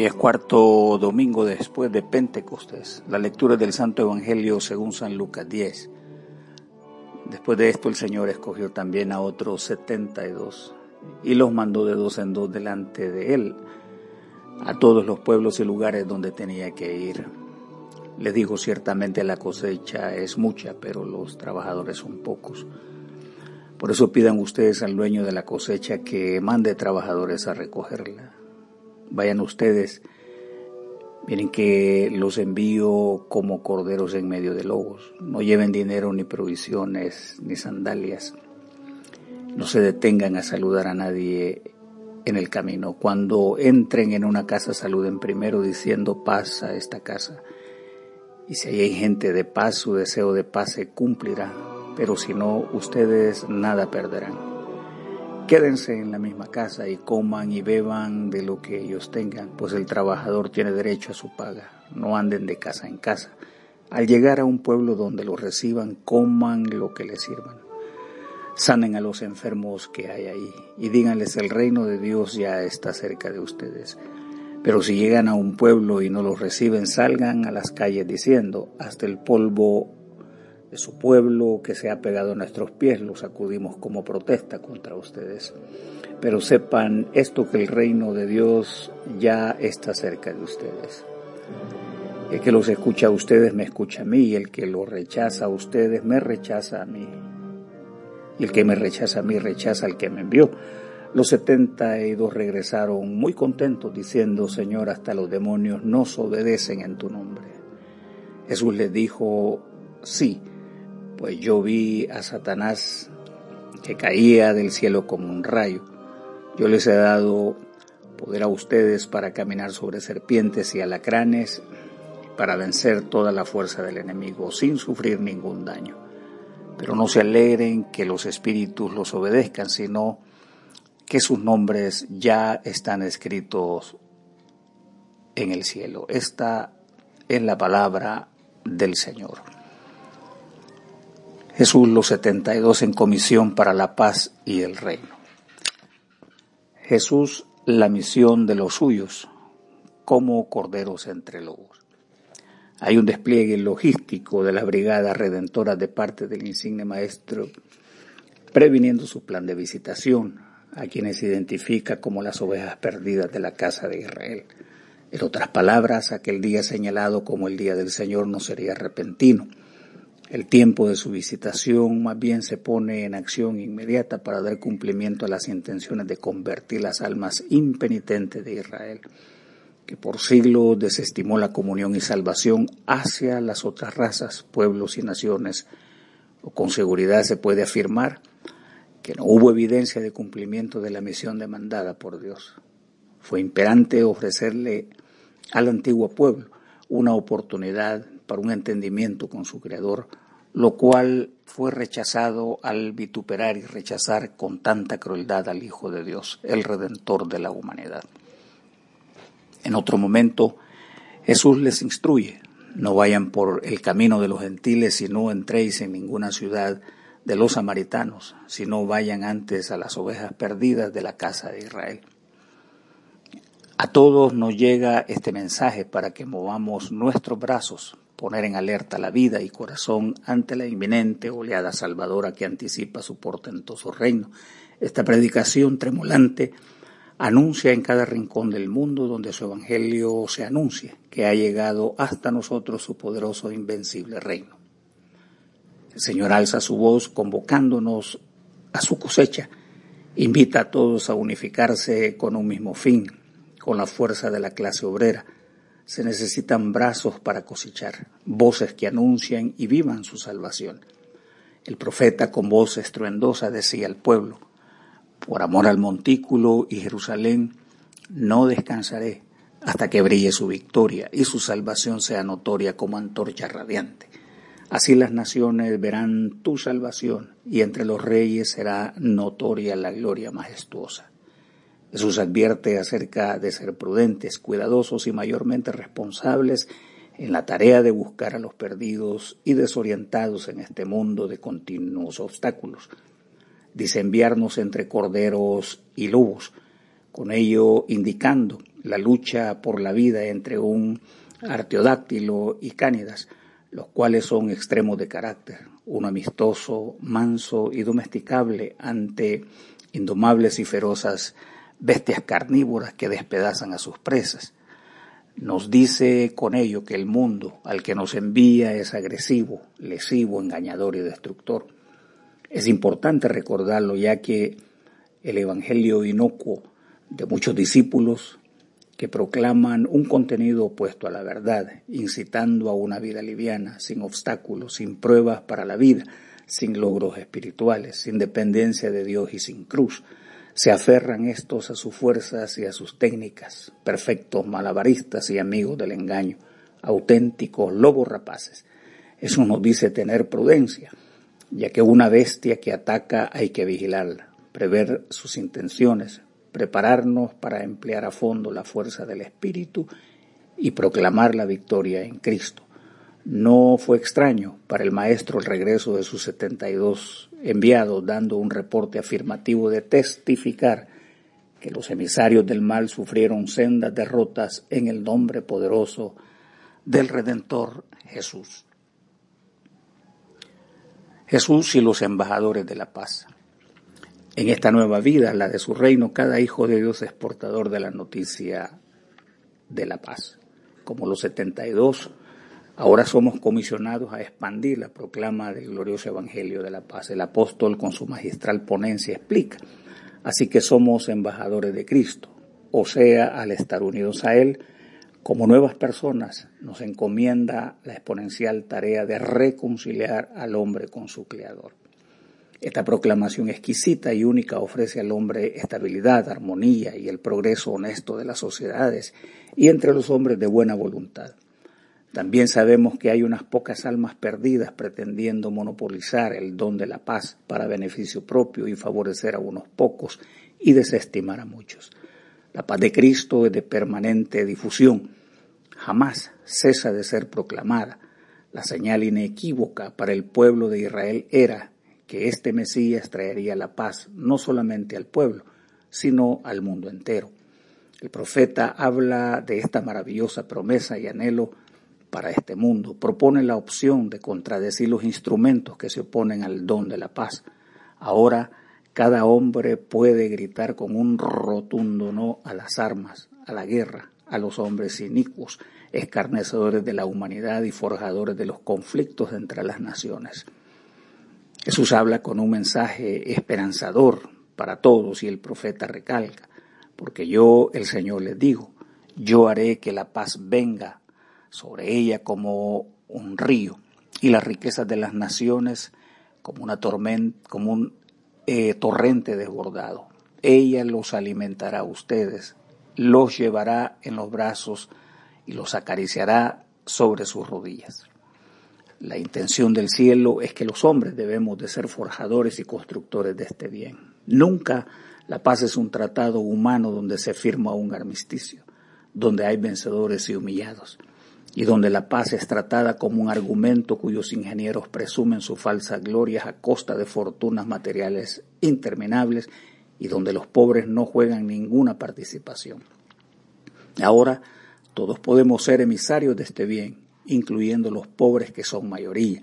Hoy es cuarto domingo después de Pentecostés, la lectura del Santo Evangelio según San Lucas 10. Después de esto el Señor escogió también a otros setenta y dos y los mandó de dos en dos delante de él a todos los pueblos y lugares donde tenía que ir. Le dijo ciertamente la cosecha es mucha, pero los trabajadores son pocos. Por eso pidan ustedes al dueño de la cosecha que mande trabajadores a recogerla. Vayan ustedes, miren que los envío como corderos en medio de lobos. No lleven dinero ni provisiones ni sandalias. No se detengan a saludar a nadie en el camino. Cuando entren en una casa saluden primero diciendo paz a esta casa. Y si hay gente de paz, su deseo de paz se cumplirá. Pero si no, ustedes nada perderán. Quédense en la misma casa y coman y beban de lo que ellos tengan, pues el trabajador tiene derecho a su paga. No anden de casa en casa. Al llegar a un pueblo donde los reciban, coman lo que les sirvan. Sanen a los enfermos que hay ahí y díganles el reino de Dios ya está cerca de ustedes. Pero si llegan a un pueblo y no los reciben, salgan a las calles diciendo, hasta el polvo de su pueblo que se ha pegado a nuestros pies, los sacudimos como protesta contra ustedes. Pero sepan esto que el reino de Dios ya está cerca de ustedes. El que los escucha a ustedes me escucha a mí, y el que los rechaza a ustedes me rechaza a mí. Y el que me rechaza a mí rechaza al que me envió. Los setenta y dos regresaron muy contentos diciendo, Señor, hasta los demonios nos obedecen en tu nombre. Jesús les dijo, sí, pues yo vi a Satanás que caía del cielo como un rayo. Yo les he dado poder a ustedes para caminar sobre serpientes y alacranes, para vencer toda la fuerza del enemigo sin sufrir ningún daño. Pero no se alegren que los espíritus los obedezcan, sino que sus nombres ya están escritos en el cielo. Esta es la palabra del Señor. Jesús los 72 en comisión para la paz y el reino. Jesús la misión de los suyos como corderos entre lobos. Hay un despliegue logístico de la brigada redentora de parte del insigne maestro, previniendo su plan de visitación a quienes identifica como las ovejas perdidas de la casa de Israel. En otras palabras, aquel día señalado como el día del Señor no sería repentino el tiempo de su visitación más bien se pone en acción inmediata para dar cumplimiento a las intenciones de convertir las almas impenitentes de Israel, que por siglos desestimó la comunión y salvación hacia las otras razas, pueblos y naciones. O con seguridad se puede afirmar que no hubo evidencia de cumplimiento de la misión demandada por Dios. Fue imperante ofrecerle al antiguo pueblo una oportunidad para un entendimiento con su Creador, lo cual fue rechazado al vituperar y rechazar con tanta crueldad al Hijo de Dios, el Redentor de la humanidad. En otro momento, Jesús les instruye, no vayan por el camino de los gentiles y no entréis en ninguna ciudad de los samaritanos, sino vayan antes a las ovejas perdidas de la casa de Israel. A todos nos llega este mensaje para que movamos nuestros brazos, poner en alerta la vida y corazón ante la inminente oleada salvadora que anticipa su portentoso reino. Esta predicación tremolante anuncia en cada rincón del mundo donde su evangelio se anuncia que ha llegado hasta nosotros su poderoso e invencible reino. El Señor alza su voz convocándonos a su cosecha, invita a todos a unificarse con un mismo fin, con la fuerza de la clase obrera. Se necesitan brazos para cosechar, voces que anuncien y vivan su salvación. El profeta con voz estruendosa decía al pueblo, por amor al montículo y Jerusalén, no descansaré hasta que brille su victoria y su salvación sea notoria como antorcha radiante. Así las naciones verán tu salvación y entre los reyes será notoria la gloria majestuosa. Jesús advierte acerca de ser prudentes, cuidadosos y mayormente responsables en la tarea de buscar a los perdidos y desorientados en este mundo de continuos obstáculos. Dice enviarnos entre corderos y lobos, con ello indicando la lucha por la vida entre un arteodáctilo y cánidas, los cuales son extremos de carácter, uno amistoso, manso y domesticable ante indomables y ferozas bestias carnívoras que despedazan a sus presas. Nos dice con ello que el mundo al que nos envía es agresivo, lesivo, engañador y destructor. Es importante recordarlo ya que el Evangelio inocuo de muchos discípulos que proclaman un contenido opuesto a la verdad, incitando a una vida liviana, sin obstáculos, sin pruebas para la vida, sin logros espirituales, sin dependencia de Dios y sin cruz. Se aferran estos a sus fuerzas y a sus técnicas, perfectos malabaristas y amigos del engaño, auténticos lobos rapaces. Eso nos dice tener prudencia, ya que una bestia que ataca hay que vigilarla, prever sus intenciones, prepararnos para emplear a fondo la fuerza del Espíritu y proclamar la victoria en Cristo. No fue extraño para el maestro el regreso de sus 72 enviados dando un reporte afirmativo de testificar que los emisarios del mal sufrieron sendas derrotas en el nombre poderoso del Redentor Jesús. Jesús y los embajadores de la paz. En esta nueva vida, la de su reino, cada hijo de Dios es portador de la noticia de la paz. Como los 72, ahora somos comisionados a expandir la proclama del glorioso Evangelio de la paz. El apóstol con su magistral ponencia explica. Así que somos embajadores de Cristo, o sea, al estar unidos a Él, como nuevas personas, nos encomienda la exponencial tarea de reconciliar al hombre con su Creador. Esta proclamación exquisita y única ofrece al hombre estabilidad, armonía y el progreso honesto de las sociedades y entre los hombres de buena voluntad. También sabemos que hay unas pocas almas perdidas pretendiendo monopolizar el don de la paz para beneficio propio y favorecer a unos pocos y desestimar a muchos. La paz de Cristo es de permanente difusión. Jamás cesa de ser proclamada. La señal inequívoca para el pueblo de Israel era que este Mesías traería la paz no solamente al pueblo, sino al mundo entero. El profeta habla de esta maravillosa promesa y anhelo para este mundo. Propone la opción de contradecir los instrumentos que se oponen al don de la paz. Ahora cada hombre puede gritar con un rotundo no a las armas, a la guerra, a los hombres inicuos, escarnecedores de la humanidad y forjadores de los conflictos entre las naciones. Jesús habla con un mensaje esperanzador para todos y el profeta recalca, porque yo, el Señor, les digo, yo haré que la paz venga sobre ella como un río y las riquezas de las naciones como una tormenta, como un eh, torrente desbordado. Ella los alimentará a ustedes, los llevará en los brazos y los acariciará sobre sus rodillas. La intención del cielo es que los hombres debemos de ser forjadores y constructores de este bien. Nunca la paz es un tratado humano donde se firma un armisticio, donde hay vencedores y humillados, y donde la paz es tratada como un argumento cuyos ingenieros presumen su falsa gloria a costa de fortunas materiales interminables y donde los pobres no juegan ninguna participación. Ahora todos podemos ser emisarios de este bien incluyendo los pobres que son mayoría.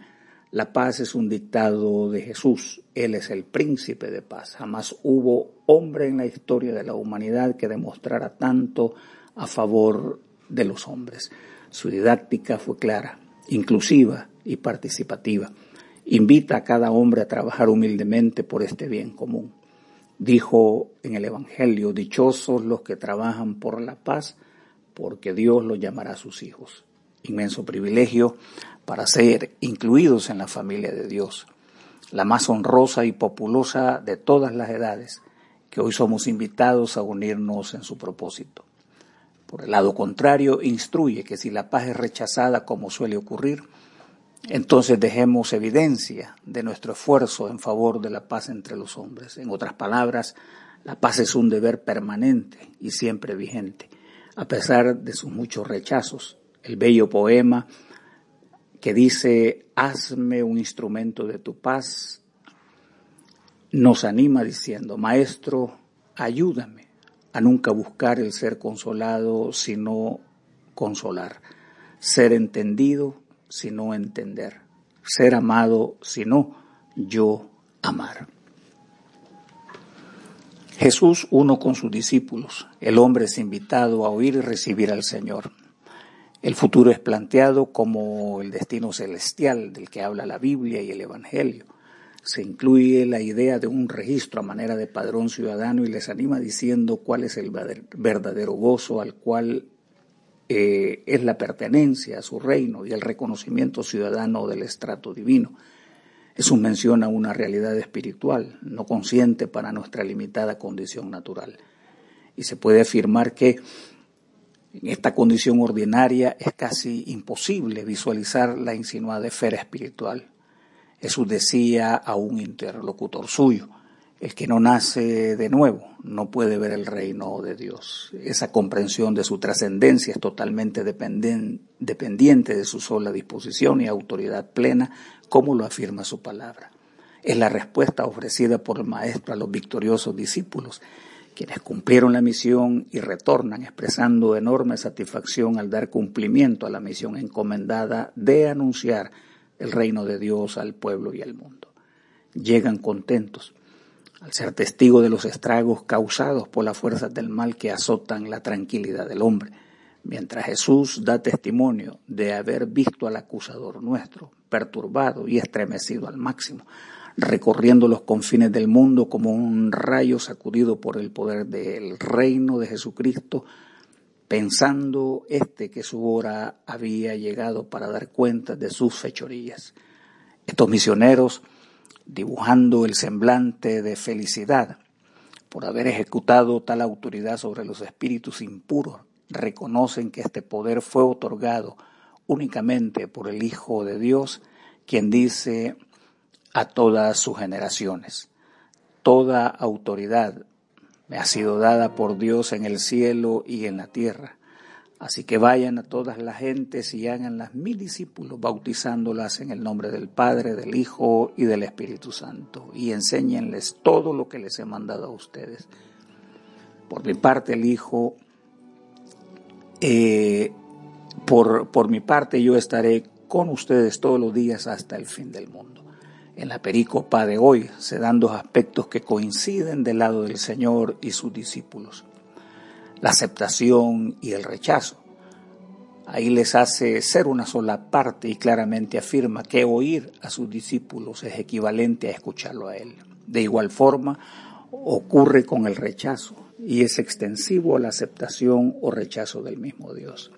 La paz es un dictado de Jesús. Él es el príncipe de paz. Jamás hubo hombre en la historia de la humanidad que demostrara tanto a favor de los hombres. Su didáctica fue clara, inclusiva y participativa. Invita a cada hombre a trabajar humildemente por este bien común. Dijo en el Evangelio, dichosos los que trabajan por la paz, porque Dios los llamará sus hijos inmenso privilegio para ser incluidos en la familia de Dios, la más honrosa y populosa de todas las edades, que hoy somos invitados a unirnos en su propósito. Por el lado contrario, instruye que si la paz es rechazada como suele ocurrir, entonces dejemos evidencia de nuestro esfuerzo en favor de la paz entre los hombres. En otras palabras, la paz es un deber permanente y siempre vigente, a pesar de sus muchos rechazos el bello poema que dice, hazme un instrumento de tu paz, nos anima diciendo, Maestro, ayúdame a nunca buscar el ser consolado, sino consolar, ser entendido, sino entender, ser amado, sino yo amar. Jesús uno con sus discípulos, el hombre es invitado a oír y recibir al Señor. El futuro es planteado como el destino celestial del que habla la Biblia y el Evangelio. Se incluye la idea de un registro a manera de padrón ciudadano y les anima diciendo cuál es el verdadero gozo al cual eh, es la pertenencia a su reino y el reconocimiento ciudadano del estrato divino. Eso menciona una realidad espiritual, no consciente para nuestra limitada condición natural. Y se puede afirmar que en esta condición ordinaria es casi imposible visualizar la insinuada esfera espiritual. Jesús decía a un interlocutor suyo, el que no nace de nuevo no puede ver el reino de Dios. Esa comprensión de su trascendencia es totalmente dependiente de su sola disposición y autoridad plena, como lo afirma su palabra. Es la respuesta ofrecida por el Maestro a los victoriosos discípulos, quienes cumplieron la misión y retornan expresando enorme satisfacción al dar cumplimiento a la misión encomendada de anunciar el reino de Dios al pueblo y al mundo. Llegan contentos al ser testigo de los estragos causados por las fuerzas del mal que azotan la tranquilidad del hombre, mientras Jesús da testimonio de haber visto al acusador nuestro, perturbado y estremecido al máximo, recorriendo los confines del mundo como un rayo sacudido por el poder del reino de Jesucristo, pensando este que su hora había llegado para dar cuenta de sus fechorías. Estos misioneros dibujando el semblante de felicidad por haber ejecutado tal autoridad sobre los espíritus impuros, reconocen que este poder fue otorgado únicamente por el Hijo de Dios, quien dice a todas sus generaciones, toda autoridad me ha sido dada por Dios en el cielo y en la tierra. Así que vayan a todas las gentes y las mil discípulos, bautizándolas en el nombre del Padre, del Hijo y del Espíritu Santo, y enséñenles todo lo que les he mandado a ustedes. Por mi parte, el Hijo, eh, por, por mi parte, yo estaré con ustedes todos los días hasta el fin del mundo. En la pericopa de hoy se dan dos aspectos que coinciden del lado del Señor y sus discípulos la aceptación y el rechazo. Ahí les hace ser una sola parte y claramente afirma que oír a sus discípulos es equivalente a escucharlo a Él. De igual forma, ocurre con el rechazo y es extensivo a la aceptación o rechazo del mismo Dios.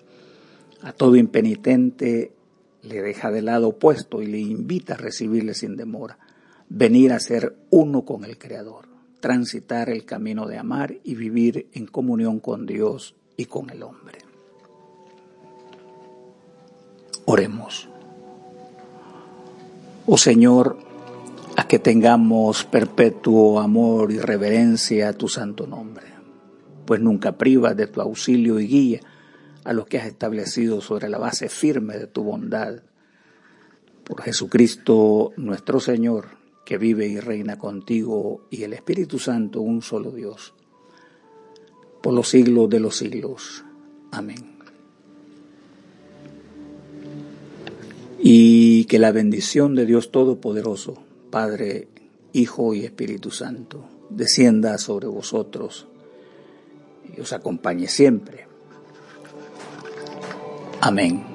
A todo impenitente le deja de lado opuesto y le invita a recibirle sin demora, venir a ser uno con el Creador transitar el camino de amar y vivir en comunión con Dios y con el hombre. Oremos. Oh Señor, a que tengamos perpetuo amor y reverencia a tu santo nombre, pues nunca privas de tu auxilio y guía a los que has establecido sobre la base firme de tu bondad. Por Jesucristo nuestro Señor, que vive y reina contigo y el Espíritu Santo, un solo Dios, por los siglos de los siglos. Amén. Y que la bendición de Dios Todopoderoso, Padre, Hijo y Espíritu Santo, descienda sobre vosotros y os acompañe siempre. Amén.